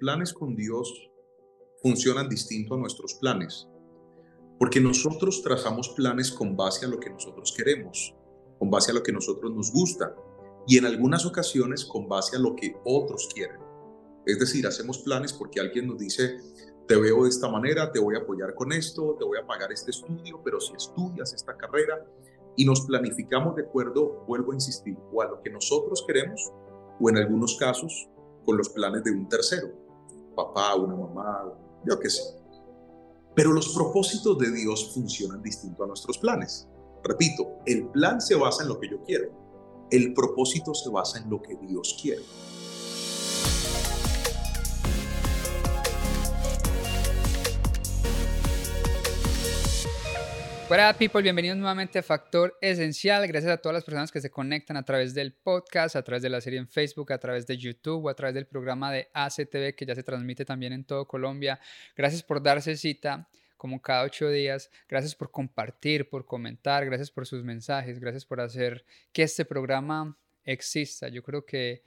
planes con Dios funcionan distinto a nuestros planes, porque nosotros trazamos planes con base a lo que nosotros queremos, con base a lo que nosotros nos gusta y en algunas ocasiones con base a lo que otros quieren. Es decir, hacemos planes porque alguien nos dice, te veo de esta manera, te voy a apoyar con esto, te voy a pagar este estudio, pero si estudias esta carrera y nos planificamos de acuerdo, vuelvo a insistir, o a lo que nosotros queremos, o en algunos casos con los planes de un tercero, papá, una mamá, yo qué sé. Pero los propósitos de Dios funcionan distinto a nuestros planes. Repito, el plan se basa en lo que yo quiero, el propósito se basa en lo que Dios quiere. Hola people, bienvenidos nuevamente a Factor Esencial. Gracias a todas las personas que se conectan a través del podcast, a través de la serie en Facebook, a través de YouTube o a través del programa de ACTV que ya se transmite también en todo Colombia. Gracias por darse cita como cada ocho días. Gracias por compartir, por comentar, gracias por sus mensajes, gracias por hacer que este programa exista. Yo creo que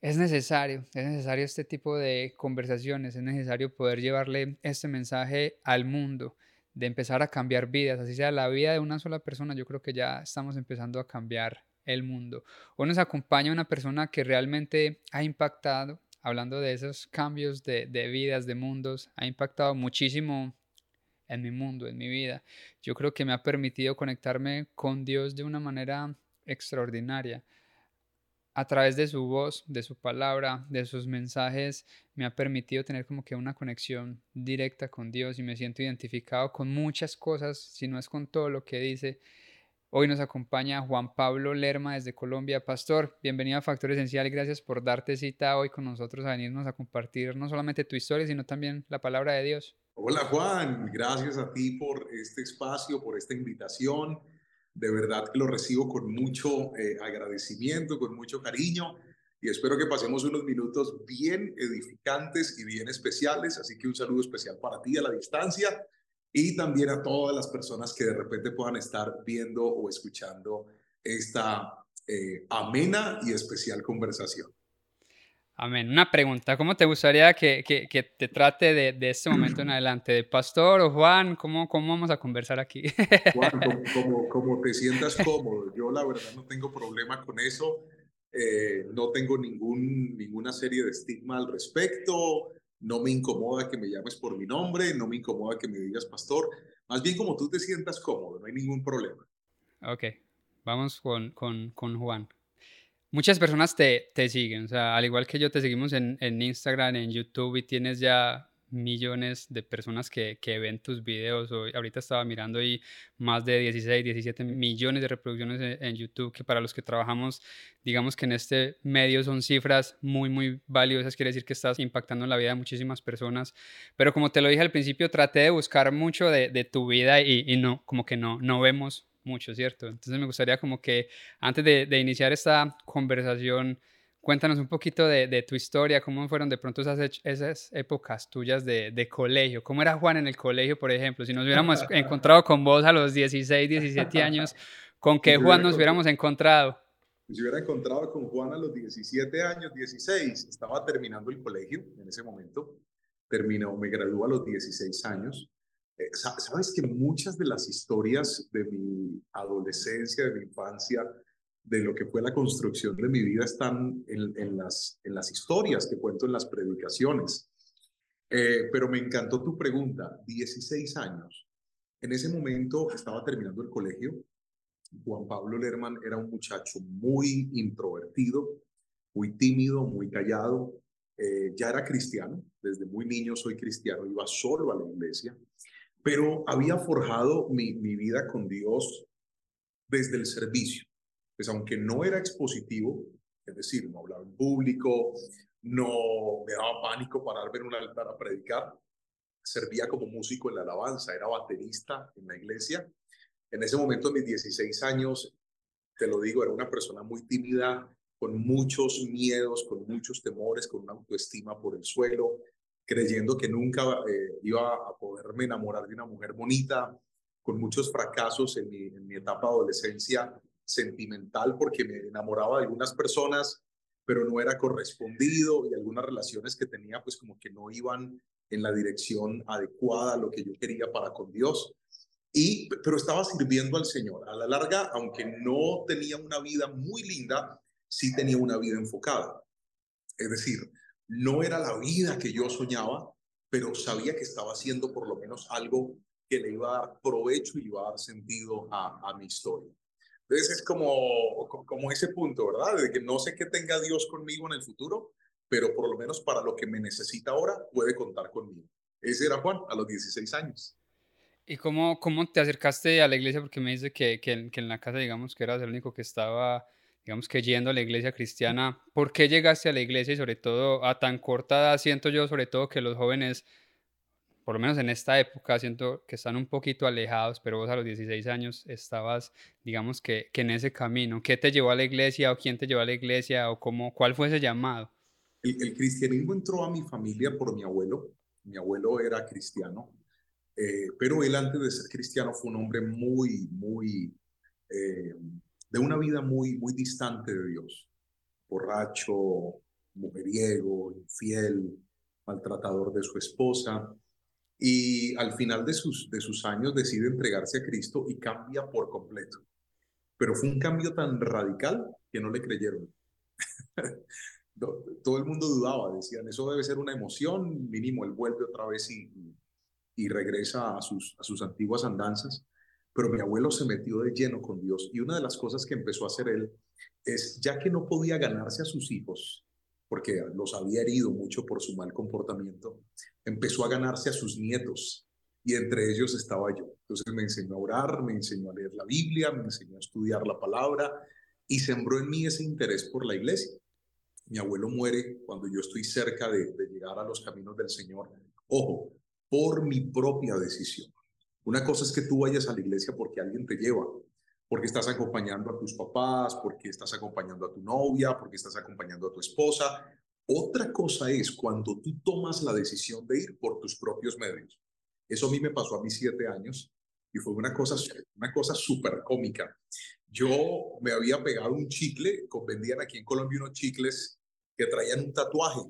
es necesario, es necesario este tipo de conversaciones, es necesario poder llevarle este mensaje al mundo de empezar a cambiar vidas, así sea la vida de una sola persona, yo creo que ya estamos empezando a cambiar el mundo. Hoy nos acompaña una persona que realmente ha impactado, hablando de esos cambios de, de vidas, de mundos, ha impactado muchísimo en mi mundo, en mi vida. Yo creo que me ha permitido conectarme con Dios de una manera extraordinaria a través de su voz, de su palabra, de sus mensajes, me ha permitido tener como que una conexión directa con Dios y me siento identificado con muchas cosas, si no es con todo lo que dice. Hoy nos acompaña Juan Pablo Lerma desde Colombia. Pastor, bienvenido a Factor Esencial y gracias por darte cita hoy con nosotros a venirnos a compartir no solamente tu historia, sino también la palabra de Dios. Hola Juan, gracias a ti por este espacio, por esta invitación de verdad que lo recibo con mucho eh, agradecimiento, con mucho cariño y espero que pasemos unos minutos bien edificantes y bien especiales. Así que un saludo especial para ti a la distancia y también a todas las personas que de repente puedan estar viendo o escuchando esta eh, amena y especial conversación. Amén. Una pregunta, ¿cómo te gustaría que, que, te trate de, de, este momento en adelante? ¿De pastor o Juan? ¿Cómo, cómo vamos a conversar aquí? Juan, como, como, te sientas cómodo. Yo la verdad no tengo problema con eso. Eh, no tengo ningún, ninguna serie de estigma al respecto. No me incomoda que me llames por mi nombre, no me incomoda que me digas pastor. Más bien como tú te sientas cómodo, no hay ningún problema. Ok, vamos con, con, con Juan muchas personas te, te, siguen, o sea, al igual que yo te seguimos en, en, Instagram, en YouTube y tienes ya millones de personas que, que ven tus videos. Hoy, ahorita estaba mirando y más de 16, 17 millones de reproducciones en, YouTube, que para los que trabajamos, digamos que en este medio son cifras muy, muy valiosas. Quiere decir que estás impactando en la vida de muchísimas personas. Pero como te lo dije al principio, traté de buscar mucho de, de tu vida y, y, no, como que no, no vemos mucho, ¿cierto? Entonces me gustaría como que antes de, iniciar esta conversación, cuéntanos un poquito de, tu historia, cómo fueron de pronto esas, esas épocas tuyas de, colegio, cómo era Juan en el colegio, por ejemplo, si nos hubiéramos encontrado con vos a los 16, 17 años, ¿con qué Juan nos hubiéramos encontrado? Si hubiera encontrado con Juan a los 17 años, 16, estaba terminando el colegio en ese momento, terminó, me graduó a los 16 años, sabes que muchas de las historias de mi adolescencia, de mi infancia, de lo que fue la construcción de mi vida están en, las, en las historias que cuento en las predicaciones. Eh, pero me encantó tu pregunta, 16 años. En ese momento estaba terminando el colegio. Juan Pablo Lerman era un muchacho muy introvertido, muy tímido, muy callado. Eh, ya era cristiano, desde muy niño soy cristiano, iba solo a la iglesia pero había forjado mi, vida con Dios desde el servicio. Pues aunque no era expositivo, es decir, no hablaba en público, no me daba pánico pararme en un altar a predicar, servía como músico en la alabanza, era baterista en la iglesia. En ese momento, a mis 16 años, te lo digo, era una persona muy tímida, con muchos miedos, con muchos temores, con una autoestima por el suelo, creyendo que nunca eh, iba a poderme enamorar de una mujer bonita, con muchos fracasos en mi, en mi etapa de adolescencia sentimental, porque me enamoraba de algunas personas pero no era correspondido y algunas relaciones que tenía pues como que no iban en la dirección adecuada a lo que yo quería para con Dios. Y, pero estaba sirviendo al Señor. A la larga, aunque no tenía una vida muy linda, sí tenía una vida enfocada. Es decir, no era la vida que yo soñaba, pero sabía que estaba haciendo por lo menos algo que le iba a dar provecho y iba a dar sentido a, a mi historia. Entonces es como, como ese punto, ¿verdad? De que no sé qué tenga Dios conmigo en el futuro, pero por lo menos para lo que me necesita ahora puede contar conmigo. Ese era Juan a los 16 años. ¿Y cómo, cómo te acercaste a la iglesia? Porque me dice que, que, en la casa, digamos, que eras el único que estaba, digamos, que yendo a la iglesia cristiana. ¿Por qué llegaste a la iglesia y sobre todo a tan corta edad? Siento yo, sobre todo, que los jóvenes, por lo menos en esta época, siento que están un poquito alejados, pero vos a los 16 años estabas, digamos, que, que en ese camino. ¿Qué te llevó a la iglesia o quién te llevó a la iglesia o cómo, cuál fue ese llamado? El, cristianismo entró a mi familia por mi abuelo. Mi abuelo era cristiano, eh, pero él antes de ser cristiano fue un hombre muy, muy, eh, de una vida muy, muy distante de Dios. Borracho, mujeriego, infiel, maltratador de su esposa. Y al final de sus, de sus años decide entregarse a Cristo y cambia por completo. Pero fue un cambio tan radical que no le creyeron. todo el mundo dudaba, decían, eso debe ser una emoción, mínimo, él vuelve otra vez y, y regresa a sus, a sus antiguas andanzas. Pero mi abuelo se metió de lleno con Dios y una de las cosas que empezó a hacer él es, ya que no podía ganarse a sus hijos, porque los había herido mucho por su mal comportamiento, empezó a ganarse a sus nietos y entre ellos estaba yo. Entonces me enseñó a orar, me enseñó a leer la Biblia, me enseñó a estudiar la palabra y sembró en mí ese interés por la iglesia mi abuelo muere cuando yo estoy cerca de, llegar a los caminos del Señor. Ojo, por mi propia decisión. Una cosa es que tú vayas a la iglesia porque alguien te lleva, porque estás acompañando a tus papás, porque estás acompañando a tu novia, porque estás acompañando a tu esposa. Otra cosa es cuando tú tomas la decisión de ir por tus propios medios. Eso a mí me pasó a mis siete años y fue una cosa, una cosa súper cómica. Yo me había pegado un chicle, vendían aquí en Colombia unos chicles que traían un tatuaje.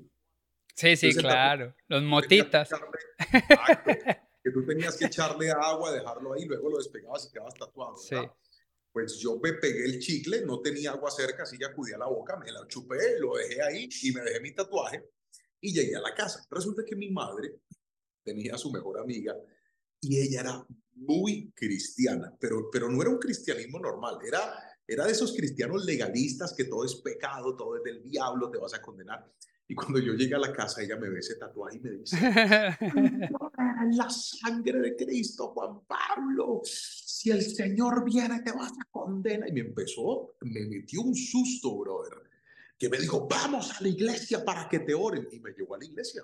Sí, sí, claro. Los motitas. Que, tú tenías que echarle agua, dejarlo ahí, luego lo despegabas y quedabas tatuado. Sí. Pues yo me pegué el chicle, no tenía agua cerca, así que acudí a la boca, me la chupé, lo dejé ahí y me dejé mi tatuaje y llegué a la casa. Resulta que mi madre tenía a su mejor amiga y ella era muy cristiana, pero, pero no era un cristianismo normal, era era de esos cristianos legalistas que todo es pecado, todo es del diablo, te vas a condenar. Y cuando yo llegué a la casa, ella me ve ese tatuaje y me dice, la sangre de Cristo, Juan Pablo, si el Señor viene, te vas a condenar. Y me empezó, me metió un susto, brother, que me dijo, vamos a la iglesia para que te oren. Y me llevó a la iglesia.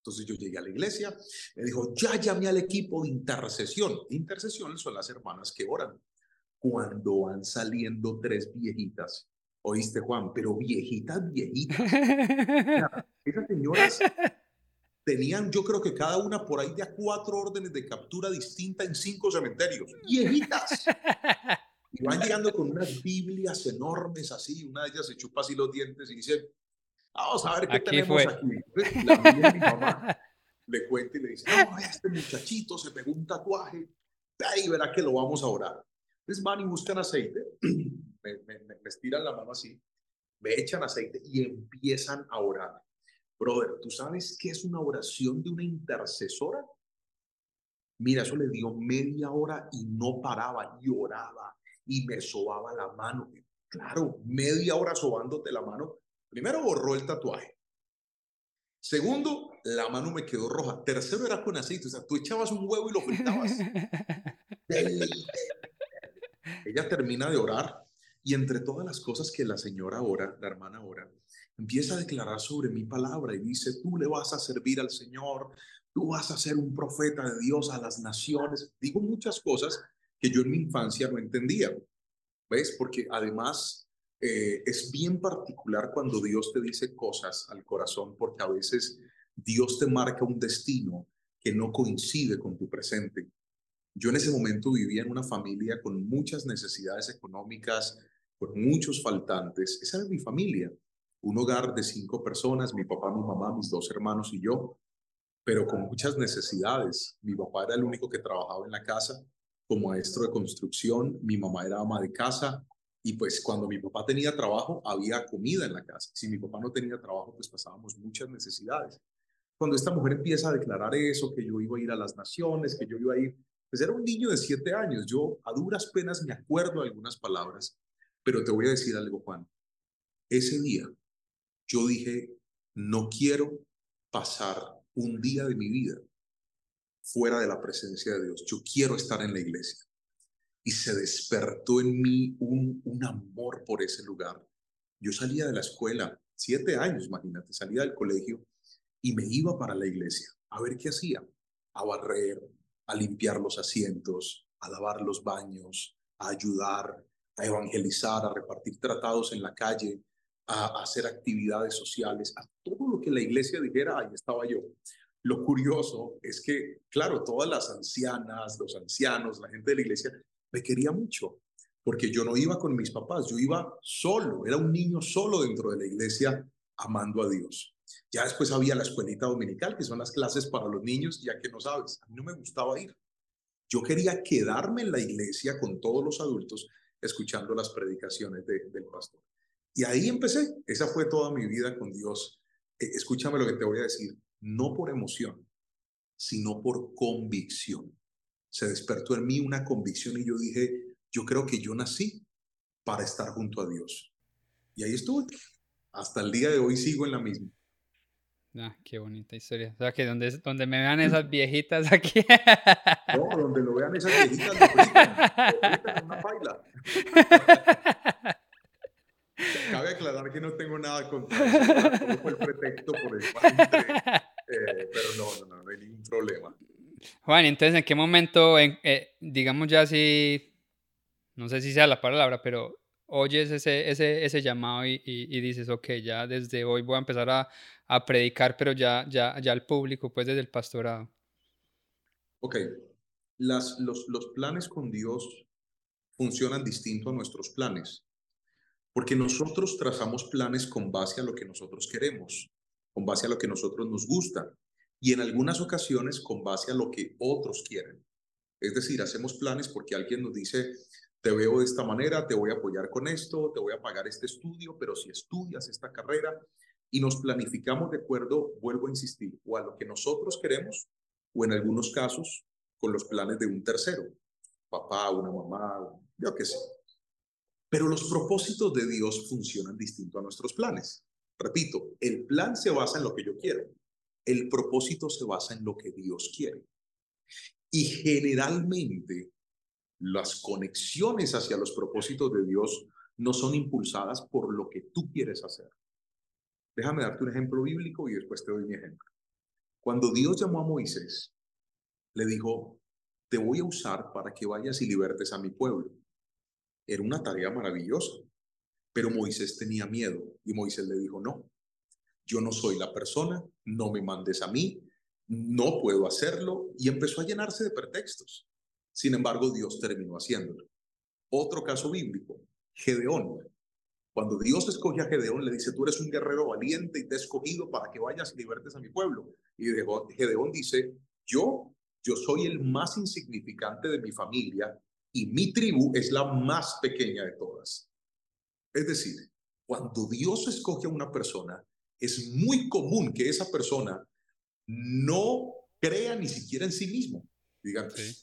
Entonces yo llegué a la iglesia, me dijo, ya llamé al equipo de intercesión. Intercesión son las hermanas que oran cuando van saliendo tres viejitas. Oíste, Juan, pero viejitas, viejitas. esas señoras tenían, yo creo que cada una por ahí de a cuatro órdenes de captura distinta en cinco cementerios. Viejitas. Y van llegando con unas Biblias enormes así. Una de ellas se chupa así los dientes y dice, vamos a ver qué tenemos aquí. La mi mamá le cuenta y le dice, no, este muchachito se pegó un tatuaje. Ahí verá que lo vamos a orar. Entonces van y buscan aceite, me, me, me, estiran la mano así, me echan aceite y empiezan a orar. Brother, ¿tú sabes qué es una oración de una intercesora? Mira, eso le dio media hora y no paraba, lloraba y me sobaba la mano. Claro, media hora sobándote la mano. Primero borró el tatuaje. Segundo, la mano me quedó roja. Tercero era con aceite. O sea, tú echabas un huevo y lo fritabas. Ella termina de orar y entre todas las cosas que la señora ora, la hermana ora, empieza a declarar sobre mi palabra y dice, tú le vas a servir al Señor, tú vas a ser un profeta de Dios a las naciones. Digo muchas cosas que yo en mi infancia no entendía, ¿ves? Porque además eh, es bien particular cuando Dios te dice cosas al corazón, porque a veces Dios te marca un destino que no coincide con tu presente. Yo en ese momento vivía en una familia con muchas necesidades económicas, con muchos faltantes. Esa era mi familia. un hogar de cinco personas, mi papá, mi mamá, mis dos hermanos y yo, pero con muchas necesidades. Mi papá era el único que trabajaba en la casa como maestro de construcción, mi mamá era ama de casa y pues cuando mi papá tenía trabajo había comida en la casa. Si mi papá no tenía trabajo, pues pasábamos muchas necesidades. Cuando esta mujer empieza a declarar eso, que yo iba a ir a las naciones, que yo iba a ir, pues era un niño de siete años. Yo a duras penas me acuerdo algunas palabras, pero te voy a decir algo, Juan. Ese día yo dije, no quiero pasar un día de mi vida fuera de la presencia de Dios. Yo quiero estar en la iglesia. Y se despertó en mí un, un amor por ese lugar. Yo salía de la escuela, siete años, imagínate, salía del colegio y me iba para la iglesia a ver qué hacía. A barrer, a limpiar los asientos, a lavar los baños, a ayudar, a evangelizar, a repartir tratados en la calle, a hacer actividades sociales, a todo lo que la iglesia dijera, ahí estaba yo. Lo curioso es que, claro, todas las ancianas, los ancianos, la gente de la iglesia, me quería mucho, porque yo no iba con mis papás, yo iba solo, era un niño solo dentro de la iglesia amando a Dios. Ya después había la escuelita dominical, que son las clases para los niños, ya que no sabes, a mí no me gustaba ir. Yo quería quedarme en la iglesia con todos los adultos escuchando las predicaciones del pastor. Y ahí empecé. Esa fue toda mi vida con Dios. Eh, escúchame lo que te voy a decir. No por emoción, sino por convicción. Se despertó en mí una convicción y yo dije, yo creo que yo nací para estar junto a Dios. Y ahí estuve. Hasta el día de hoy sigo en la misma. Ah, qué bonita historia. O sea, que donde, donde me vean esas viejitas aquí. No, donde lo vean esas viejitas, lo gritan, una baila. Cabe aclarar que no tengo nada contra eso, fue el pretexto por el cual eh, pero no, no, no, hay ningún problema. Juan, entonces, ¿en qué momento, eh, digamos ya si, no sé si sea la palabra, pero oyes ese, ese, ese llamado y, y, dices, ok, ya desde hoy voy a empezar a, a, predicar, pero ya, ya, ya al público, pues desde el pastorado? Ok, Las, los, los planes con Dios funcionan distinto a nuestros planes. Porque nosotros trazamos planes con base a lo que nosotros queremos, con base a lo que nosotros nos gusta y en algunas ocasiones con base a lo que otros quieren. Es decir, hacemos planes porque alguien nos dice, te veo de esta manera, te voy a apoyar con esto, te voy a pagar este estudio, pero si estudias esta carrera y nos planificamos de acuerdo, vuelvo a insistir, o a lo que nosotros queremos o en algunos casos con los planes de un tercero, papá, una mamá, yo qué sé. Pero los propósitos de Dios funcionan distinto a nuestros planes. Repito, el plan se basa en lo que yo quiero. El propósito se basa en lo que Dios quiere. Y generalmente las conexiones hacia los propósitos de Dios no son impulsadas por lo que tú quieres hacer. Déjame darte un ejemplo bíblico y después te doy mi ejemplo. Cuando Dios llamó a Moisés, le dijo, te voy a usar para que vayas y libertes a mi pueblo. Era una tarea maravillosa, pero Moisés tenía miedo y Moisés le dijo, no, yo no soy la persona, no me mandes a mí, no puedo hacerlo y empezó a llenarse de pretextos. Sin embargo, Dios terminó haciéndolo. Otro caso bíblico, Gedeón. Cuando Dios escoge a Gedeón, le dice, tú eres un guerrero valiente y te he escogido para que vayas y libertes a mi pueblo. Y Gedeón dice, yo, yo soy el más insignificante de mi familia y mi tribu es la más pequeña de todas. Es decir, cuando Dios escoge a una persona, es muy común que esa persona no crea ni siquiera en sí mismo. Digan, el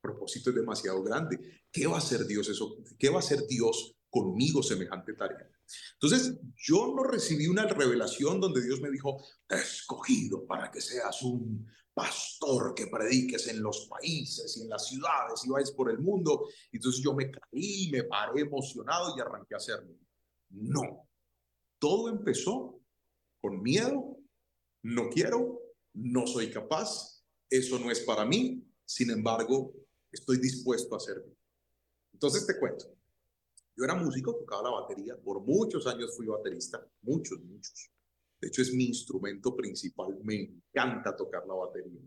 propósito es demasiado grande. ¿Qué va a hacer Dios eso? ¿Qué va a hacer Dios conmigo semejante tarea? Entonces, yo no recibí una revelación donde Dios me dijo, te he escogido para que seas un pastor que prediques en los países y en las ciudades y vayas por el mundo. Entonces yo me caí, me paré emocionado y arranqué a hacerlo. No, todo empezó con miedo, no quiero, no soy capaz, eso no es para mí, sin embargo, estoy dispuesto a hacerlo. Entonces te cuento, yo era músico, tocaba la batería, por muchos años fui baterista, muchos, muchos. De hecho, es mi instrumento principal. Me encanta tocar la batería.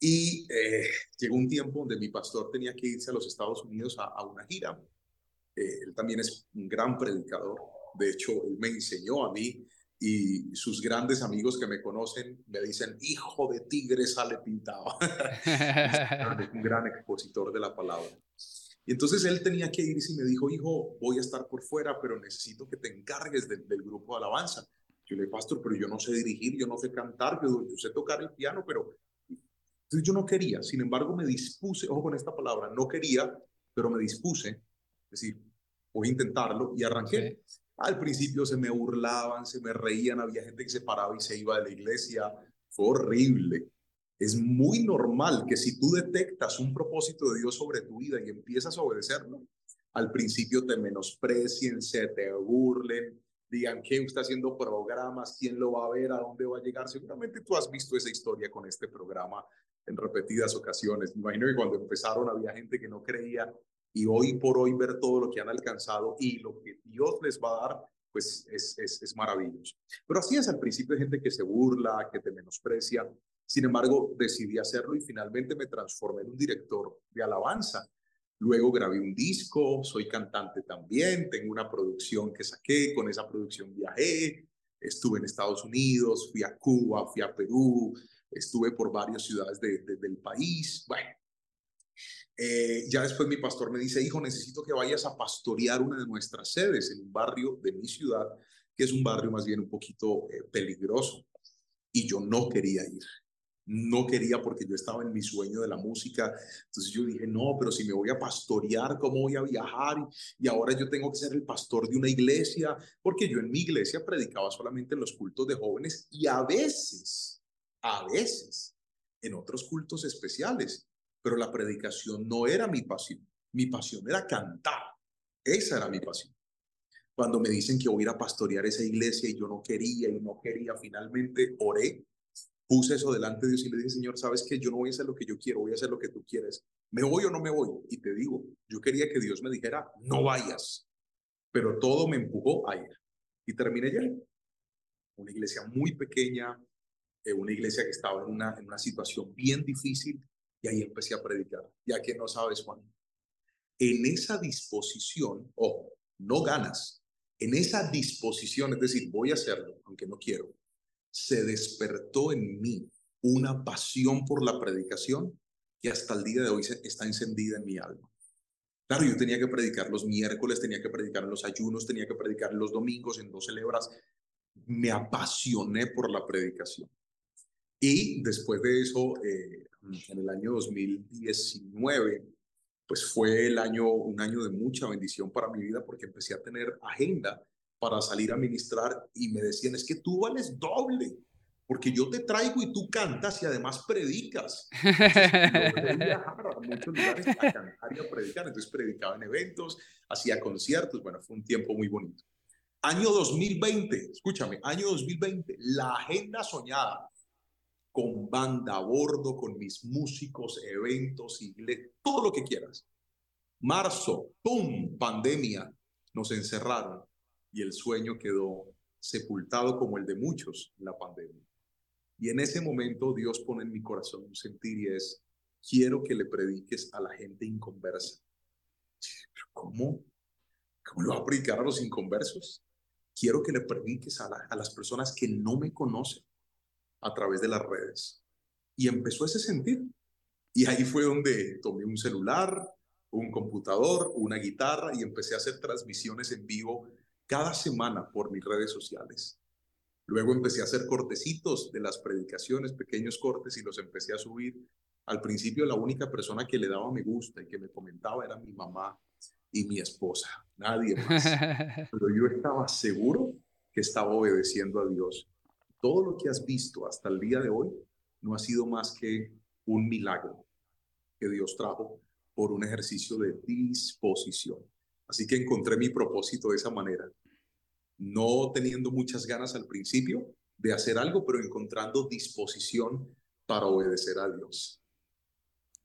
Y eh, llegó un tiempo donde mi pastor tenía que irse a los Estados Unidos a, una gira. Eh, él también es un gran predicador De hecho, él me enseñó a mí y sus grandes amigos que me conocen me dicen, hijo de tigre sale pintado. es un gran expositor de la palabra. Y entonces él tenía que irse y me dijo, hijo, voy a estar por fuera, pero necesito que te encargues del grupo de alabanza. Yo le dije, pastor, pero yo no sé dirigir, yo no sé cantar, yo, yo sé tocar el piano, pero... Entonces yo no quería, sin embargo me dispuse, ojo con esta palabra, no quería, pero me dispuse, es decir, voy a intentarlo y arranqué. Al principio se me burlaban, se me reían, había gente que se paraba y se iba de la iglesia, fue horrible. Es muy normal que si tú detectas un propósito de Dios sobre tu vida y empiezas a obedecerlo, al principio te menosprecien, se te burlen, digan que está haciendo programas, quién lo va a ver, a dónde va a llegar. Seguramente tú has visto esa historia con este programa en repetidas ocasiones. Me imagino que cuando empezaron había gente que no creía y hoy por hoy ver todo lo que han alcanzado y lo que Dios les va a dar, pues es, es, es maravilloso. Pero así es al principio hay gente que se burla, que te menosprecia. Sin embargo, decidí hacerlo y finalmente me transformé en un director de alabanza Luego grabé un disco, soy cantante también, tengo una producción que saqué, con esa producción viajé, estuve en Estados Unidos, fui a Cuba, fui a Perú, estuve por varias ciudades del país. Bueno, eh, ya después mi pastor me dice, hijo, necesito que vayas a pastorear una de nuestras sedes en un barrio de mi ciudad, que es un barrio más bien un poquito eh, peligroso. Y yo no quería ir no quería porque yo estaba en mi sueño de la música. Entonces yo dije, no, pero si me voy a pastorear, ¿cómo voy a viajar? Y, ahora yo tengo que ser el pastor de una iglesia, porque yo en mi iglesia predicaba solamente en los cultos de jóvenes y a veces, a veces, en otros cultos especiales, pero la predicación no era mi pasión. Mi pasión era cantar. Esa era mi pasión. Cuando me dicen que voy a ir a pastorear esa iglesia y yo no quería y no quería, finalmente oré puse eso delante de Dios y le dije, Señor, sabes que yo no voy a hacer lo que yo quiero, voy a hacer lo que tú quieres. ¿Me voy o no me voy? Y te digo, yo quería que Dios me dijera, no vayas, pero todo me empujó a ir. Y terminé ya. Una iglesia muy pequeña, eh, una iglesia que estaba en una, en una situación bien difícil, y ahí empecé a predicar, ya que no sabes, Juan. En esa disposición, ojo, no ganas, en esa disposición, es decir, voy a hacerlo, aunque no quiero, se despertó en mí una pasión por la predicación que hasta el día de hoy está encendida en mi alma. Claro, yo tenía que predicar los miércoles, tenía que predicar los ayunos, tenía que predicar los domingos, en dos celebras. Me apasioné por la predicación. Y después de eso, eh, en el año 2019, pues fue el año, un año de mucha bendición para mi vida porque empecé a tener agenda para salir a ministrar y me decían, es que tú vales doble, porque yo te traigo y tú cantas y además predicas. Entonces, viajar a muchos lugares a cantar y a predicar. Entonces predicaba en eventos, hacía conciertos, bueno, fue un tiempo muy bonito. Año 2020, escúchame, año 2020, la agenda soñada, con banda a bordo, con mis músicos, eventos, iglesia, todo lo que quieras. Marzo, ¡pum! Pandemia, nos encerraron y el sueño quedó sepultado como el de muchos en la pandemia. Y en ese momento Dios pone en mi corazón un sentir y es, quiero que le prediques a la gente inconversa. ¿Cómo? ¿Cómo lo va a predicar a los inconversos? Quiero que le prediques a, a las personas que no me conocen a través de las redes. Y empezó ese sentir. Y ahí fue donde tomé un celular, un computador, una guitarra y empecé a hacer transmisiones en vivo cada semana por mis redes sociales. Luego empecé a hacer cortecitos de las predicaciones, pequeños cortes, y los empecé a subir. Al principio la única persona que le daba me gusta y que me comentaba era mi mamá y mi esposa, nadie más. Pero yo estaba seguro que estaba obedeciendo a Dios. Todo lo que has visto hasta el día de hoy no ha sido más que un milagro que Dios trajo por un ejercicio de disposición. Así que encontré mi propósito de esa manera, no teniendo muchas ganas al principio de hacer algo, pero encontrando disposición para obedecer a Dios.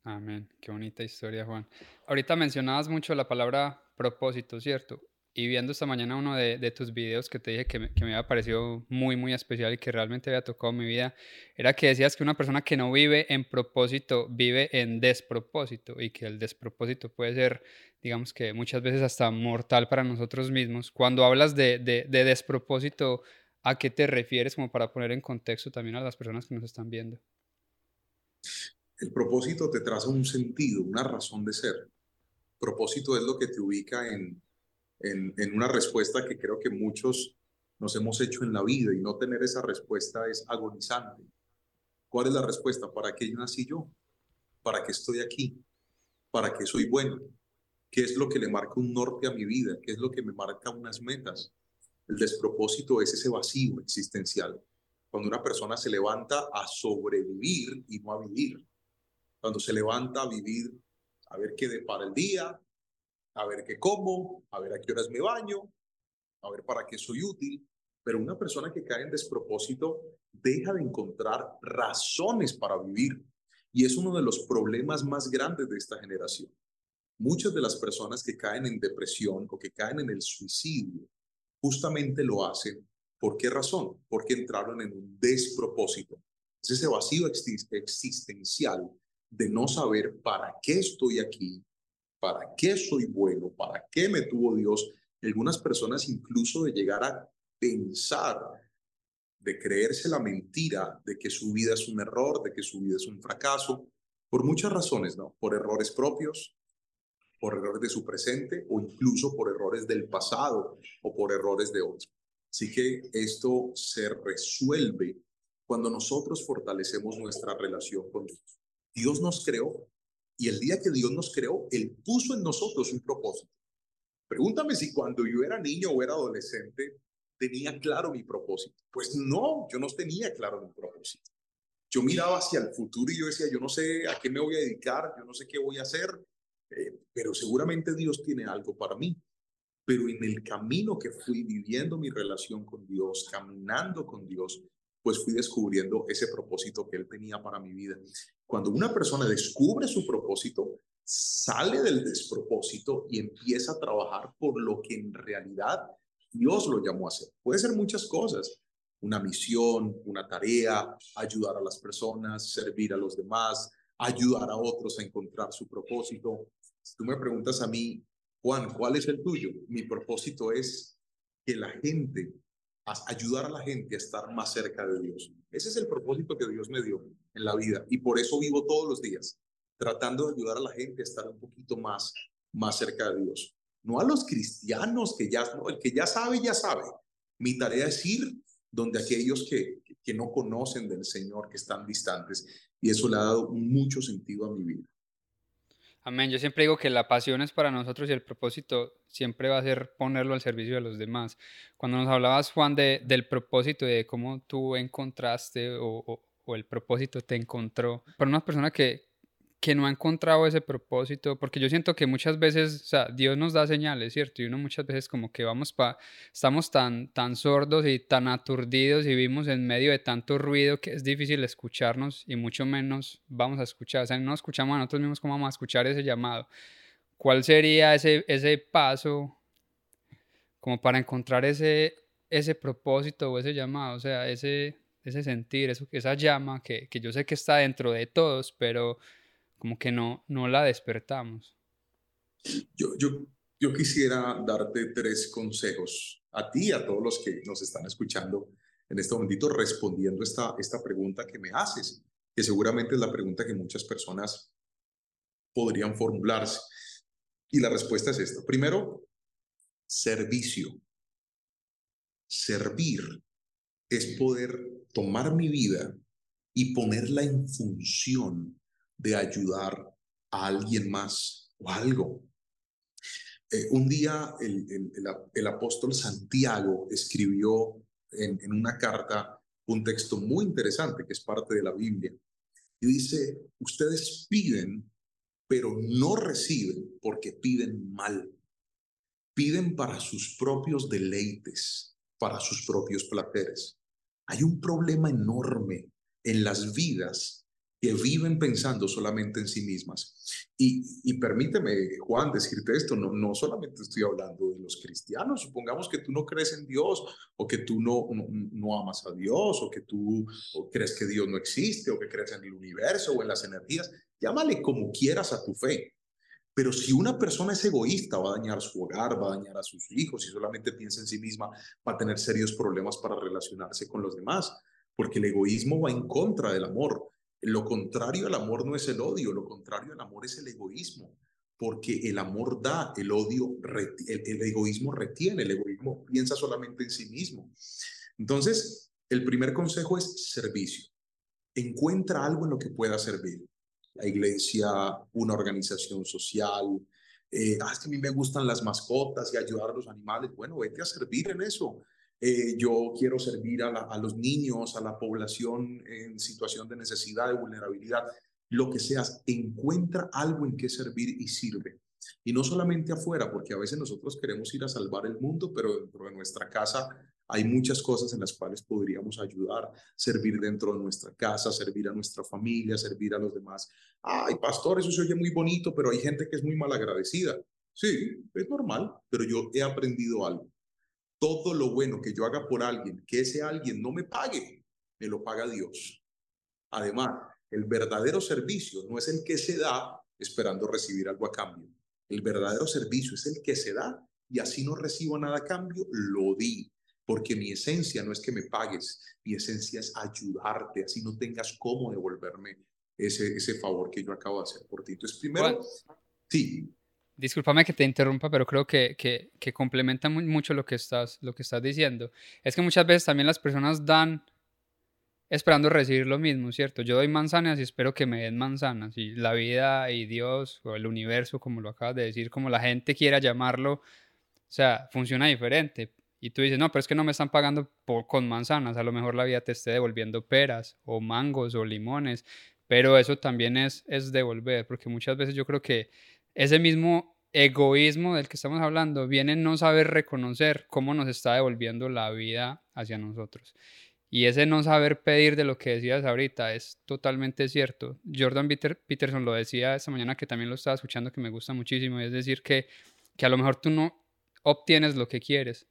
Amén, qué bonita historia, Juan. Ahorita mencionabas mucho la palabra propósito, ¿cierto? Y viendo esta mañana uno de, tus videos que te dije que me, que había parecido muy, muy especial y que realmente había tocado mi vida, era que decías que una persona que no vive en propósito vive en despropósito y que el despropósito puede ser, digamos que muchas veces hasta mortal para nosotros mismos. Cuando hablas de, de, de despropósito, ¿a qué te refieres como para poner en contexto también a las personas que nos están viendo? El propósito te traza un sentido, una razón de ser. Propósito es lo que te ubica en en, una respuesta que creo que muchos nos hemos hecho en la vida y no tener esa respuesta es agonizante. ¿Cuál es la respuesta? ¿Para qué nací yo? ¿Para qué estoy aquí? ¿Para qué soy bueno? ¿Qué es lo que le marca un norte a mi vida? ¿Qué es lo que me marca unas metas? El despropósito es ese vacío existencial. Cuando una persona se levanta a sobrevivir y no a vivir. Cuando se levanta a vivir, a ver qué depara el día, a ver qué como, a ver a qué horas me baño, a ver para qué soy útil. Pero una persona que cae en despropósito deja de encontrar razones para vivir. Y es uno de los problemas más grandes de esta generación. Muchas de las personas que caen en depresión o que caen en el suicidio justamente lo hacen. ¿Por qué razón? Porque entraron en un despropósito. Es ese vacío existencial de no saber para qué estoy aquí, ¿Para qué soy bueno? ¿Para qué me tuvo Dios? Algunas personas incluso de llegar a pensar, de creerse la mentira de que su vida es un error, de que su vida es un fracaso, por muchas razones, ¿no? Por errores propios, por errores de su presente o incluso por errores del pasado o por errores de otros. Así que esto se resuelve cuando nosotros fortalecemos nuestra relación con Dios. Dios nos creó y el día que Dios nos creó, Él puso en nosotros un propósito. Pregúntame si cuando yo era niño o era adolescente tenía claro mi propósito. Pues no, yo no tenía claro mi propósito. Yo miraba hacia el futuro y yo decía, yo no sé a qué me voy a dedicar, yo no sé qué voy a hacer, eh, pero seguramente Dios tiene algo para mí. Pero en el camino que fui viviendo mi relación con Dios, caminando con Dios, pues fui descubriendo ese propósito que Él tenía para mi vida. Cuando una persona descubre su propósito, sale del despropósito y empieza a trabajar por lo que en realidad Dios lo llamó a hacer. Puede ser muchas cosas, una misión, una tarea, ayudar a las personas, servir a los demás, ayudar a otros a encontrar su propósito. Si tú me preguntas a mí, Juan, ¿cuál es el tuyo? Mi propósito es que la gente ayudar a la gente a estar más cerca de Dios. Ese es el propósito que Dios me dio en la vida y por eso vivo todos los días, tratando de ayudar a la gente a estar un poquito más, más cerca de Dios. No a los cristianos que ya, el que ya sabe, ya sabe. Mi tarea es ir donde aquellos que, que no conocen del Señor, que están distantes, y eso le ha dado mucho sentido a mi vida. Amén. Yo siempre digo que la pasión es para nosotros y el propósito siempre va a ser ponerlo al servicio de los demás. Cuando nos hablabas, Juan, de, del propósito de cómo tú encontraste o, o el propósito te encontró, para una persona que, que no ha encontrado ese propósito, porque yo siento que muchas veces, o sea, Dios nos da señales, ¿cierto? Y uno muchas veces como que vamos pa, estamos tan, tan sordos y tan aturdidos y vivimos en medio de tanto ruido que es difícil escucharnos y mucho menos vamos a escuchar, o sea, no escuchamos a nosotros mismos cómo vamos a escuchar ese llamado. ¿Cuál sería ese, ese paso como para encontrar ese, ese propósito o ese llamado, o sea, ese, ese sentir, eso, esa llama que, que yo sé que está dentro de todos, pero como que no, no la despertamos. Yo, yo, yo quisiera darte tres consejos a ti y a todos los que nos están escuchando en este momentito respondiendo esta, esta pregunta que me haces, que seguramente es la pregunta que muchas personas podrían formularse. Y la respuesta es esta. Primero, servicio. Servir es poder tomar mi vida y ponerla en función de ayudar a alguien más o algo. Eh, un día el, el, apóstol Santiago escribió en, en una carta un texto muy interesante que es parte de la Biblia. Y dice, ustedes piden, pero no reciben porque piden mal. Piden para sus propios deleites, para sus propios placeres. Hay un problema enorme en las vidas que viven pensando solamente en sí mismas. Y, permíteme, Juan, decirte esto, no, no solamente estoy hablando de los cristianos, supongamos que tú no crees en Dios o que tú no, no, amas a Dios o que tú crees que Dios no existe o que crees en el universo o en las energías, llámale como quieras a tu fe. Pero si una persona es egoísta, va a dañar su hogar, va a dañar a sus hijos, y solamente piensa en sí misma, va a tener serios problemas para relacionarse con los demás, porque el egoísmo va en contra del amor. Lo contrario al amor no es el odio, lo contrario al amor es el egoísmo, porque el amor da, el odio, el, egoísmo retiene, el egoísmo piensa solamente en sí mismo. Entonces, el primer consejo es servicio. Encuentra algo en lo que pueda servir. La iglesia, una organización social, eh, ah, es que a mí me gustan las mascotas y ayudar a los animales. Bueno, vete a servir en eso. Eh, yo quiero servir a, los niños, a la población en situación de necesidad, de vulnerabilidad, lo que seas, encuentra algo en qué servir y sirve. Y no solamente afuera, porque a veces nosotros queremos ir a salvar el mundo, pero dentro de nuestra casa hay muchas cosas en las cuales podríamos ayudar, servir dentro de nuestra casa, servir a nuestra familia, servir a los demás. Ay, pastor, eso se oye muy bonito, pero hay gente que es muy mal agradecida. Sí, es normal, pero yo he aprendido algo todo lo bueno que yo haga por alguien, que ese alguien no me pague, me lo paga Dios. Además, el verdadero servicio no es el que se da esperando recibir algo a cambio. El verdadero servicio es el que se da y así no recibo nada a cambio, lo di. Porque mi esencia no es que me pagues, mi esencia es ayudarte, así no tengas cómo devolverme ese, ese favor que yo acabo de hacer por ti. Entonces, primero, sí, discúlpame que te interrumpa, pero creo que, que, complementa mucho lo que, estás, lo que estás diciendo. Es que muchas veces también las personas dan esperando recibir lo mismo, ¿cierto? Yo doy manzanas y espero que me den manzanas. Y la vida y Dios o el universo, como lo acabas de decir, como la gente quiera llamarlo, o sea, funciona diferente. Y tú dices, no, pero es que no me están pagando por, con manzanas. A lo mejor la vida te esté devolviendo peras o mangos o limones. Pero eso también es, es devolver, porque muchas veces yo creo que ese mismo egoísmo del que estamos hablando viene no saber reconocer cómo nos está devolviendo la vida hacia nosotros. Y ese no saber pedir de lo que decías ahorita es totalmente cierto. Jordan Peterson lo decía esta mañana que también lo estaba escuchando, que me gusta muchísimo. Es decir, que, que a lo mejor tú no obtienes lo que quieres,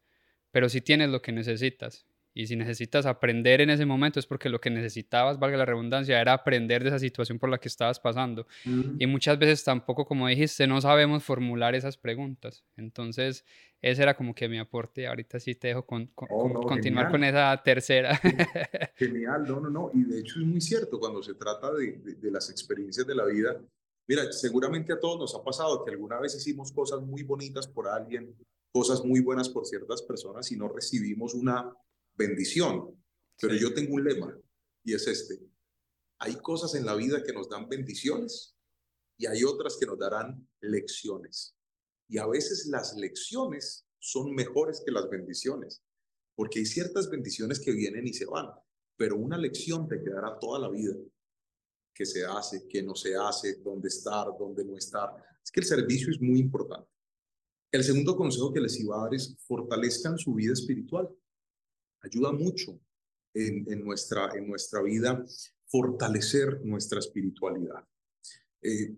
pero sí tienes lo que necesitas. Y si necesitas aprender en ese momento es porque lo que necesitabas, valga la redundancia, era aprender de esa situación por la que estabas pasando. Y muchas veces tampoco, como dijiste, no sabemos formular esas preguntas. Entonces, ese era como que mi aporte. Ahorita sí te dejo con, oh, continuar con esa tercera. Genial, no, no, no. Y de hecho es muy cierto cuando se trata de, de las experiencias de la vida. Mira, seguramente a todos nos ha pasado que alguna vez hicimos cosas muy bonitas por alguien, cosas muy buenas por ciertas personas y no recibimos una bendición. Pero yo tengo un lema y es este. Hay cosas en la vida que nos dan bendiciones y hay otras que nos darán lecciones. Y a veces las lecciones son mejores que las bendiciones, porque hay ciertas bendiciones que vienen y se van, pero una lección te quedará toda la vida. ¿Qué se hace, qué no se hace, dónde estar, dónde no estar? Es que el servicio es muy importante. El segundo consejo que les iba a dar es fortalezcan su vida espiritual ayuda mucho en, nuestra, en nuestra vida fortalecer nuestra espiritualidad. Eh,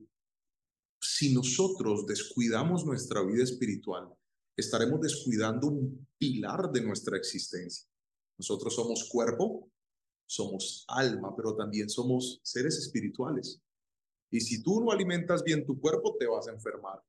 si nosotros descuidamos nuestra vida espiritual, estaremos descuidando un pilar de nuestra existencia. Nosotros somos cuerpo, somos alma, pero también somos seres espirituales. Y si tú no alimentas bien tu cuerpo, te vas a enfermar.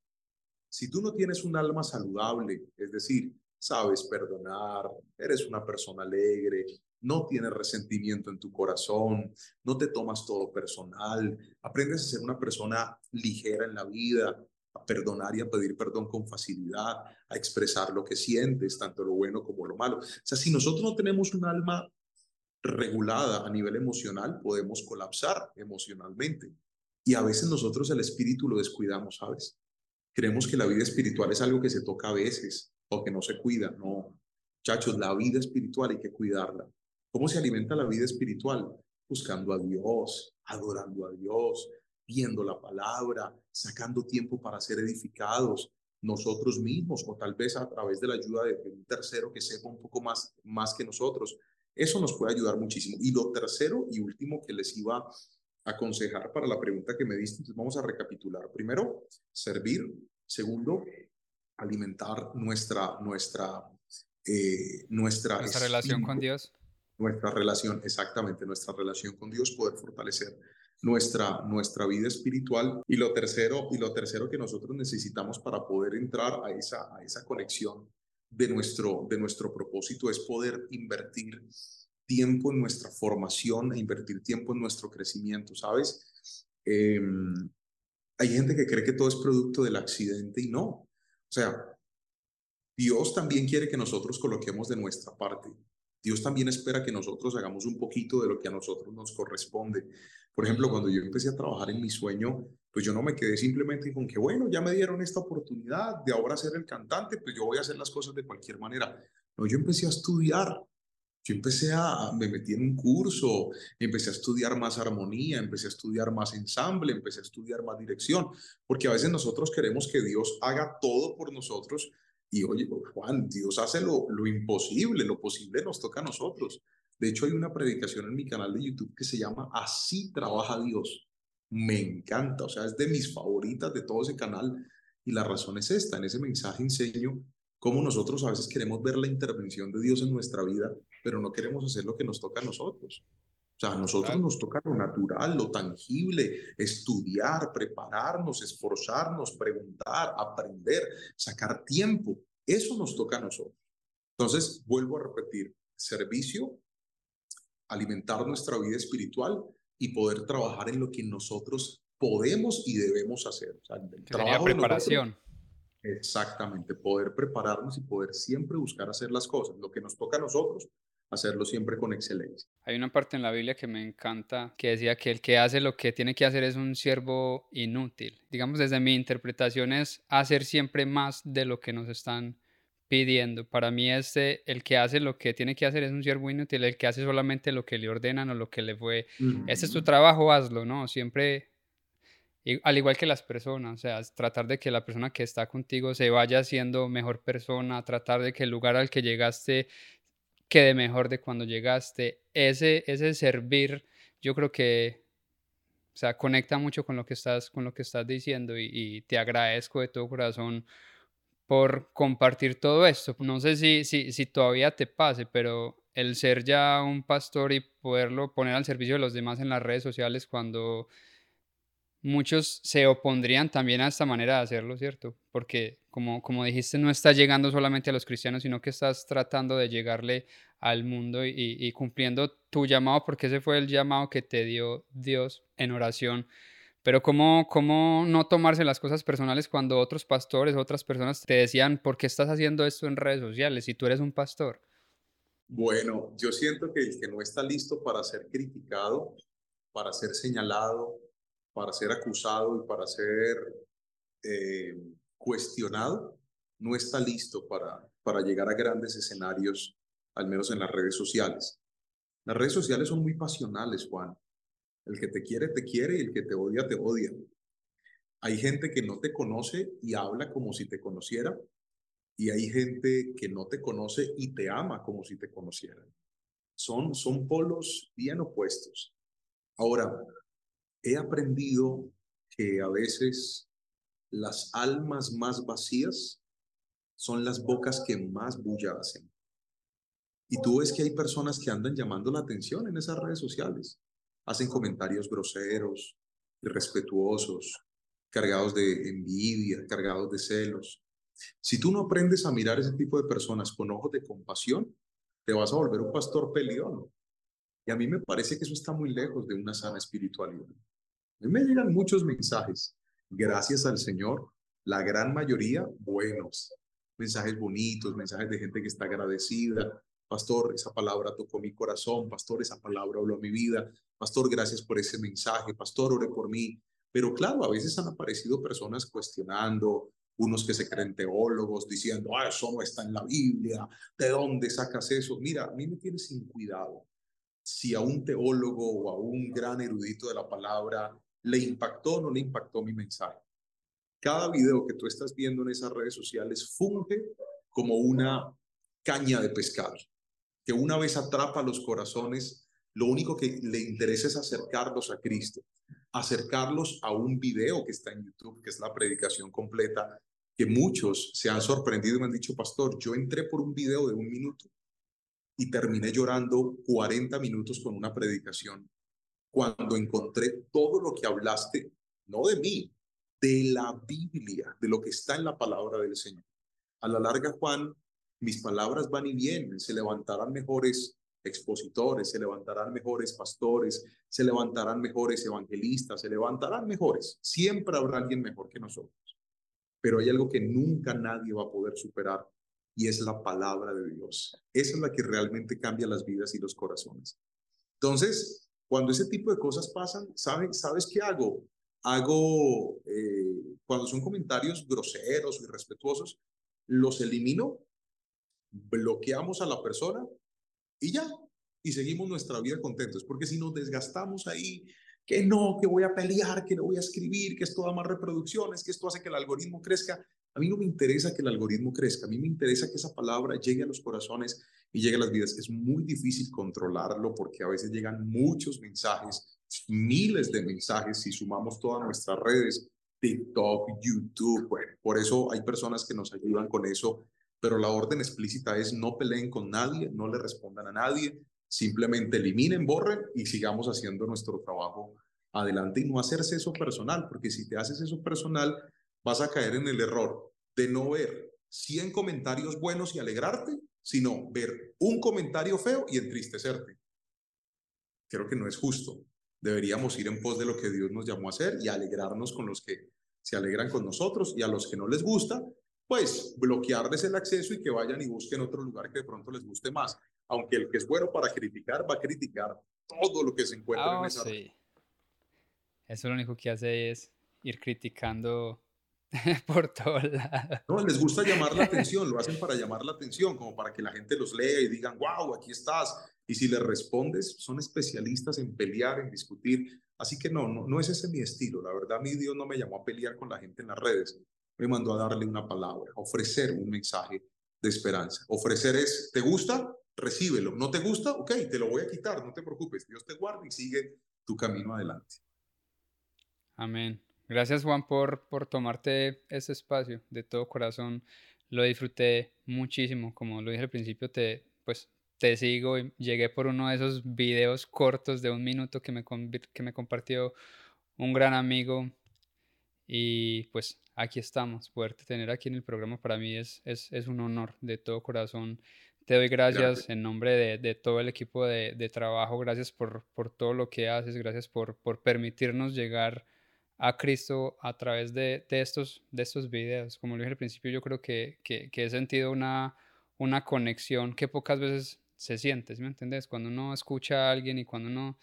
Si tú no tienes un alma saludable, es decir, sabes perdonar, eres una persona alegre, no tienes resentimiento en tu corazón, no te tomas todo personal, aprendes a ser una persona ligera en la vida, a perdonar y a pedir perdón con facilidad, a expresar lo que sientes, tanto lo bueno como lo malo. O sea, si nosotros no tenemos un alma regulada a nivel emocional, podemos colapsar emocionalmente. Y a veces nosotros el espíritu lo descuidamos, ¿sabes? Creemos que la vida espiritual es algo que se toca a veces, o que no se cuida. No, muchachos, la vida espiritual hay que cuidarla. ¿Cómo se alimenta la vida espiritual? Buscando a Dios, adorando a Dios, viendo la palabra, sacando tiempo para ser edificados nosotros mismos o tal vez a través de la ayuda de, un tercero que sepa un poco más, más que nosotros. Eso nos puede ayudar muchísimo. Y lo tercero y último que les iba aconsejar para la pregunta que me diste. Entonces vamos a recapitular. Primero, servir. Segundo, alimentar nuestra, nuestra, eh, nuestra, nuestra relación con Dios. Nuestra relación, exactamente, nuestra relación con Dios, poder fortalecer nuestra, nuestra vida espiritual. Y lo tercero, y lo tercero que nosotros necesitamos para poder entrar a esa, a esa conexión de nuestro, de nuestro propósito es poder invertir tiempo en nuestra formación e invertir tiempo en nuestro crecimiento, ¿sabes? Em, hay gente que cree que todo es producto del accidente y no. O sea, Dios también quiere que nosotros coloquemos de nuestra parte. Dios también espera que nosotros hagamos un poquito de lo que a nosotros nos corresponde. Por ejemplo, cuando yo empecé a trabajar en mi sueño, pues yo no me quedé simplemente con que, bueno, ya me dieron esta oportunidad de ahora ser el cantante, pues yo voy a hacer las cosas de cualquier manera. No, yo empecé a estudiar, yo empecé a, me metí en un curso, empecé a estudiar más armonía, empecé a estudiar más ensamble, empecé a estudiar más dirección, porque a veces nosotros queremos que Dios haga todo por nosotros y oye, Juan, Dios hace lo, lo imposible, lo posible nos toca a nosotros. De hecho, hay una predicación en mi canal de YouTube que se llama Así trabaja Dios. Me encanta, o sea, es de mis favoritas de todo ese canal. Y la razón es esta, en ese mensaje enseño cómo nosotros a veces queremos ver la intervención de Dios en nuestra vida, pero no queremos hacer lo que nos toca a nosotros. O sea, a nosotros nos toca lo natural, lo tangible, estudiar, prepararnos, esforzarnos, preguntar, aprender, sacar tiempo. Eso nos toca a nosotros. Entonces, vuelvo a repetir, servicio alimentar nuestra vida espiritual y poder trabajar en lo que nosotros podemos y debemos hacer. O preparación. exactamente, poder prepararnos y poder siempre buscar hacer las cosas, lo que nos toca a nosotros, hacerlo siempre con excelencia. Hay una parte en la Biblia que me encanta que decía que el que hace lo que tiene que hacer es un siervo inútil. Digamos, desde mi interpretación es hacer siempre más de lo que nos están pidiendo. Para mí este, el que hace lo que tiene que hacer es un siervo inútil, el que hace solamente lo que le ordenan o lo que le fue. Ese es tu trabajo, hazlo, ¿no? Siempre, al igual que las personas, o sea, tratar de que la persona que está contigo se vaya siendo mejor persona, tratar de que el lugar al que llegaste quede mejor de cuando llegaste. Ese, ese servir, yo creo que o sea, conecta mucho con lo que estás, con lo que estás diciendo y, y te agradezco de todo corazón por compartir todo esto. No sé si, si, si todavía te pase, pero el ser ya un pastor y poderlo poner al servicio de los demás en las redes sociales cuando muchos se opondrían también a esta manera de hacerlo, ¿cierto? Porque como, como dijiste, no estás llegando solamente a los cristianos, sino que estás tratando de llegarle al mundo y, y cumpliendo tu llamado, porque ese fue el llamado que te dio Dios en oración pero ¿cómo, ¿cómo no tomarse las cosas personales cuando otros pastores, otras personas te decían, ¿por qué estás haciendo esto en redes sociales si tú eres un pastor? Bueno, yo siento que el que no está listo para ser criticado, para ser señalado, para ser acusado y para ser eh, cuestionado, no está listo para, para llegar a grandes escenarios, al menos en las redes sociales. Las redes sociales son muy pasionales, Juan. El que te quiere, te quiere y el que te odia, te odia. Hay gente que no te conoce y habla como si te conociera. Y hay gente que no te conoce y te ama como si te conociera. Son, son polos bien opuestos. Ahora, he aprendido que a veces las almas más vacías son las bocas que más bulla hacen. Y tú ves que hay personas que andan llamando la atención en esas redes sociales hacen comentarios groseros, irrespetuosos, cargados de envidia, cargados de celos. Si tú no aprendes a mirar ese tipo de personas con ojos de compasión, te vas a volver un pastor peleón. Y a mí me parece que eso está muy lejos de una sana espiritualidad. A me llegan muchos mensajes, gracias al Señor, la gran mayoría buenos, mensajes bonitos, mensajes de gente que está agradecida, Pastor, esa palabra tocó mi corazón, pastor, esa palabra habló a mi vida, pastor, gracias por ese mensaje, pastor, ore por mí. Pero claro, a veces han aparecido personas cuestionando, unos que se creen teólogos diciendo, ah, eso no está en la Biblia, ¿de dónde sacas eso? Mira, a mí me tiene sin cuidado. Si a un teólogo o a un gran erudito de la palabra le impactó o no le impactó mi mensaje. Cada video que tú estás viendo en esas redes sociales funge como una caña de pescar que una vez atrapa los corazones, lo único que le interesa es acercarlos a Cristo, acercarlos a un video que está en YouTube, que es la predicación completa, que muchos se han sorprendido y me han dicho, pastor, yo entré por un video de un minuto y terminé llorando 40 minutos con una predicación cuando encontré todo lo que hablaste, no de mí, de la Biblia, de lo que está en la palabra del Señor. A la larga, Juan, mis palabras van y vienen, se levantarán mejores expositores, se levantarán mejores pastores, se levantarán mejores evangelistas, se levantarán mejores. Siempre habrá alguien mejor que nosotros. Pero hay algo que nunca nadie va a poder superar y es la palabra de Dios. Esa es la que realmente cambia las vidas y los corazones. Entonces, cuando ese tipo de cosas pasan, ¿sabes, ¿sabes qué hago? Hago, eh, cuando son comentarios groseros y irrespetuosos, los elimino, bloqueamos a la persona y ya, y seguimos nuestra vida contentos, porque si nos desgastamos ahí, que no, que voy a pelear, que no voy a escribir, que esto da más reproducciones, que esto hace que el algoritmo crezca, a mí no me interesa que el algoritmo crezca, a mí me interesa que esa palabra llegue a los corazones y llegue a las vidas. Es muy difícil controlarlo porque a veces llegan muchos mensajes, miles de mensajes si sumamos todas nuestras redes, TikTok, YouTube, bueno, por eso hay personas que nos ayudan con eso, pero la orden explícita es no peleen con nadie, no le respondan a nadie, simplemente eliminen, borren y sigamos haciendo nuestro trabajo adelante y no hacerse eso personal, porque si te haces eso personal, vas a caer en el error de no ver 100 comentarios buenos y alegrarte, sino ver un comentario feo y entristecerte. Creo que no es justo. Deberíamos ir en pos de lo que Dios nos llamó a hacer y alegrarnos con los que se alegran con nosotros y a los que no les gusta, pues bloquearles el acceso y que vayan y busquen otro lugar que de pronto les guste más. Aunque el que es bueno para criticar va a criticar todo lo que se encuentra en ah, esa. Sí. Eso lo único que hace es ir criticando por todos lados. No, les gusta llamar la atención, lo hacen para llamar la atención, como para que la gente los lea y digan, wow, aquí estás. Y si les respondes, son especialistas en pelear, en discutir. Así que no, no, no es ese mi estilo. La verdad, mi Dios no me llamó a pelear con la gente en las redes. Me mandó a darle una palabra, ofrecer un mensaje de esperanza. Ofrecer es, ¿te gusta? Recíbelo. ¿No te gusta? Ok, te lo voy a quitar, no te preocupes. Dios te guarda y sigue tu camino adelante. Amén. Gracias Juan por, por tomarte ese espacio de todo corazón. Lo disfruté muchísimo. Como lo dije al principio, te, pues, te sigo y llegué por uno de esos videos cortos de un minuto que me, que me compartió un gran amigo. Y pues aquí estamos. Poderte tener aquí en el programa para mí es, es, es un honor de todo corazón. Te doy gracias, en nombre de, de, todo el equipo de, de trabajo. Gracias por, por, todo lo que haces. Gracias por, por permitirnos llegar a Cristo a través de, de, estos, de estos videos. Como lo dije al principio, yo creo que, que, he sentido una, una conexión que pocas veces se siente, ¿me entendés? Cuando uno escucha a alguien y cuando uno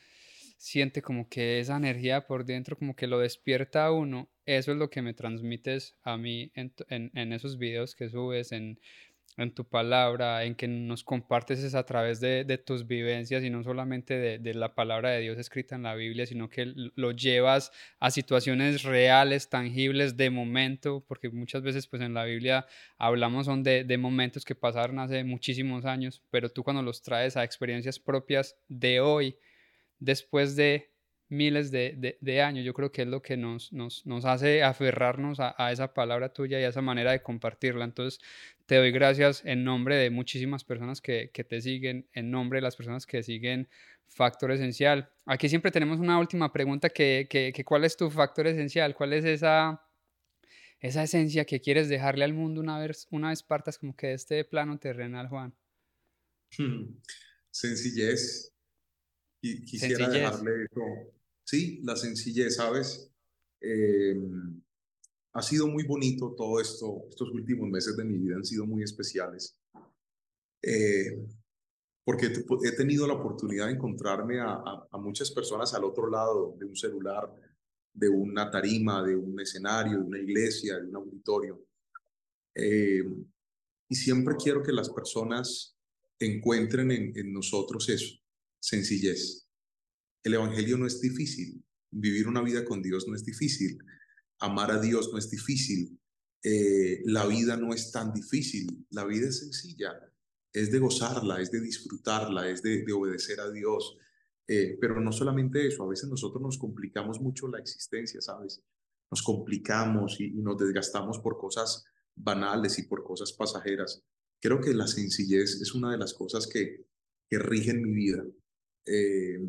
siente como que esa energía por dentro, como que lo despierta a uno, eso es lo que me transmites a mí en, en, en esos videos que subes, en, en tu palabra, en que nos compartes es a través de, de tus vivencias y no solamente de, de, la palabra de Dios escrita en la Biblia, sino que lo llevas a situaciones reales, tangibles, de momento, porque muchas veces pues en la Biblia hablamos son de, de momentos que pasaron hace muchísimos años, pero tú cuando los traes a experiencias propias de hoy, después de miles de, de, años. Yo creo que es lo que nos, nos, nos hace aferrarnos a, a, esa palabra tuya y a esa manera de compartirla. Entonces, te doy gracias en nombre de muchísimas personas que, que te siguen, en nombre de las personas que siguen Factor Esencial. Aquí siempre tenemos una última pregunta que, que, que ¿cuál es tu factor esencial? ¿Cuál es esa, esa esencia que quieres dejarle al mundo una vez, una vez partas como que de este plano terrenal, Juan? Sencillez. Y quisiera dejarle eso Sí, la sencillez, ¿sabes? Eh, ha sido muy bonito todo esto, estos últimos meses de mi vida han sido muy especiales, eh, porque he tenido la oportunidad de encontrarme a, muchas personas al otro lado de un celular, de una tarima, de un escenario, de una iglesia, de un auditorio. Eh, y siempre quiero que las personas encuentren en nosotros eso, sencillez. El Evangelio no es difícil. Vivir una vida con Dios no es difícil. Amar a Dios no es difícil. Eh, la vida no es tan difícil. La vida es sencilla. Es de gozarla, es de disfrutarla, es de, obedecer a Dios. Eh, pero no solamente eso, a veces nosotros nos complicamos mucho la existencia, ¿sabes? Nos complicamos y, nos desgastamos por cosas banales y por cosas pasajeras. Creo que la sencillez es una de las cosas que, que rigen mi vida. Eh,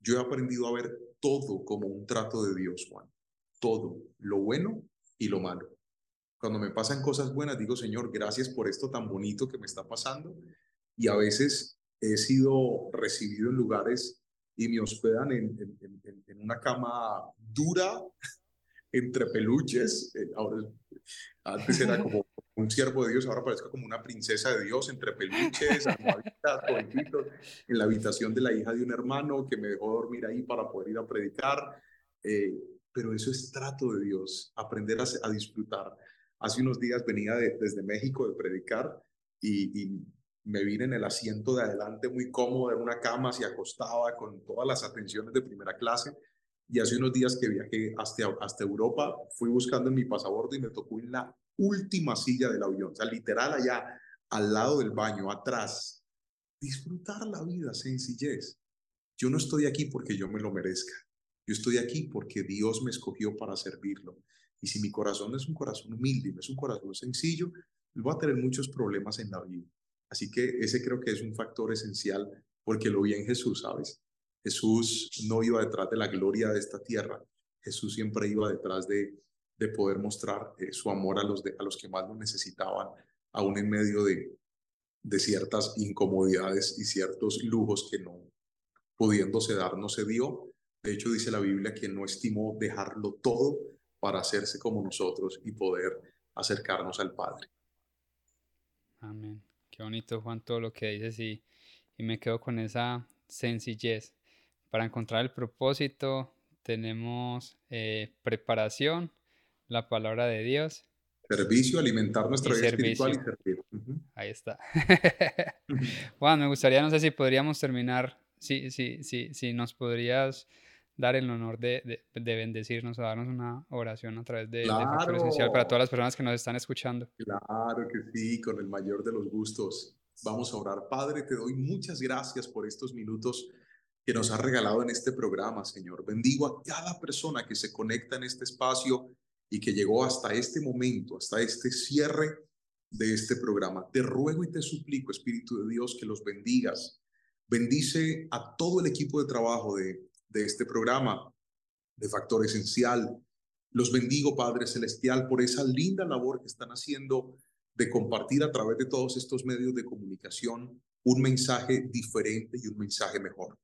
yo he aprendido a ver todo como un trato de Dios, Juan. Todo, lo bueno y lo malo. Cuando me pasan cosas buenas, digo, Señor, gracias por esto tan bonito que me está pasando. Y a veces he sido recibido en lugares y me hospedan en, en, una cama dura, entre peluches. Eh, ahora, antes era como un siervo de Dios, ahora parezco como una princesa de Dios, entre peluches, en la habitación de la hija de un hermano que me dejó dormir ahí para poder ir a predicar. Eh, pero eso es trato de Dios, aprender a, disfrutar. Hace unos días venía desde México de predicar y, me vine en el asiento de adelante muy cómodo, en una cama, así acostaba con todas las atenciones de primera clase. Y hace unos días que viajé hasta, hasta Europa, fui buscando en mi pasaporte y me tocó en la última silla del avión, o sea, literal allá, al lado del baño, atrás. Disfrutar la vida, sencillez. Yo no estoy aquí porque yo me lo merezca. Yo estoy aquí porque Dios me escogió para servirlo. Y si mi corazón es un corazón humilde, no es un corazón sencillo, voy a tener muchos problemas en la vida. Así que ese creo que es un factor esencial porque lo vi en Jesús, ¿sabes? Jesús no iba detrás de la gloria de esta tierra, Jesús siempre iba detrás de, de poder mostrar eh, su amor a los, a los que más lo necesitaban, aún en medio de, de ciertas incomodidades y ciertos lujos que no pudiéndose dar no se dio. De hecho, dice la Biblia que no estimó dejarlo todo para hacerse como nosotros y poder acercarnos al Padre. Amén. Qué bonito, Juan, todo lo que dices y, y me quedo con esa sencillez. Para encontrar el propósito tenemos eh, preparación, la palabra de Dios. Servicio, alimentar nuestra vida espiritual y servir. Ahí está. Juan, me gustaría, no sé si podríamos terminar, si, si, si, si nos podrías dar el honor de, de, bendecirnos o darnos una oración a través de, Factor Esencial para todas las personas que nos están escuchando. Claro que sí, con el mayor de los gustos. Vamos a orar. Padre, te doy muchas gracias por estos minutos que nos has regalado en este programa, Señor. Bendigo a cada persona que se conecta en este espacio y que llegó hasta este momento, hasta este cierre de este programa. Te ruego y te suplico, Espíritu de Dios, que los bendigas. Bendice a todo el equipo de trabajo de de este programa de Factor Esencial. Los bendigo, Padre Celestial, por esa linda labor que están haciendo de compartir a través de todos estos medios de comunicación un mensaje diferente y un mensaje mejor.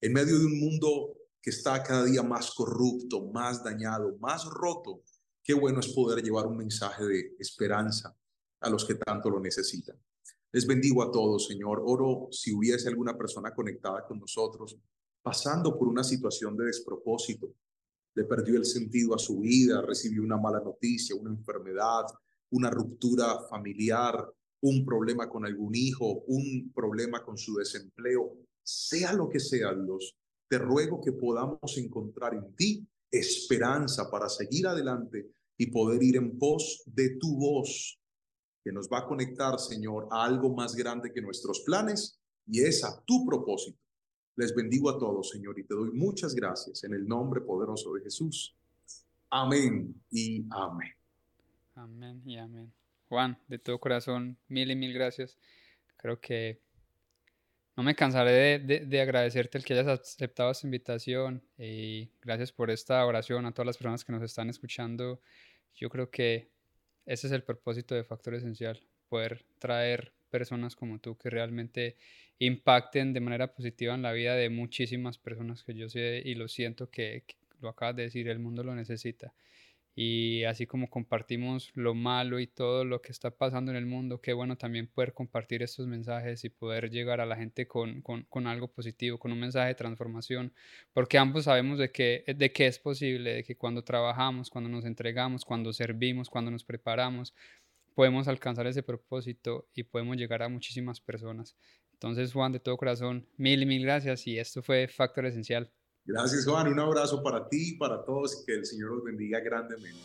En medio de un mundo que está cada día más corrupto, más dañado, más roto, qué bueno es poder llevar un mensaje de esperanza a los que tanto lo necesitan. Les bendigo a todos, Señor. Oro si hubiese alguna persona conectada con nosotros pasando por una situación de despropósito, le perdió el sentido a su vida, recibió una mala noticia, una enfermedad, una ruptura familiar, un problema con algún hijo, un problema con su desempleo, sea lo que sea, Dios, te ruego que podamos encontrar en ti esperanza para seguir adelante y poder ir en pos de tu voz, que nos va a conectar, Señor, a algo más grande que nuestros planes y es a tu propósito. Les bendigo a todos, Señor, y te doy muchas gracias en el nombre poderoso de Jesús. Amén y amén. Amén y amén. Juan, de todo corazón, mil y mil gracias. Creo que no me cansaré de, agradecerte el que hayas aceptado esta invitación y gracias por esta oración a todas las personas que nos están escuchando. Yo creo que ese es el propósito de Factor Esencial, poder traer personas como tú que realmente impacten de manera positiva en la vida de muchísimas personas que yo sé y lo siento que, lo acabas de decir, el mundo lo necesita. Y así como compartimos lo malo y todo lo que está pasando en el mundo, qué bueno también poder compartir estos mensajes y poder llegar a la gente con, con, con algo positivo, con un mensaje de transformación, porque ambos sabemos de que, de que es posible, de que cuando trabajamos, cuando nos entregamos, cuando servimos, cuando nos preparamos, podemos alcanzar ese propósito y podemos llegar a muchísimas personas. Entonces, Juan, de todo corazón, mil mil gracias y esto fue Factor Esencial. Gracias, Juan. Un abrazo para ti y para todos. Que el Señor los bendiga grandemente.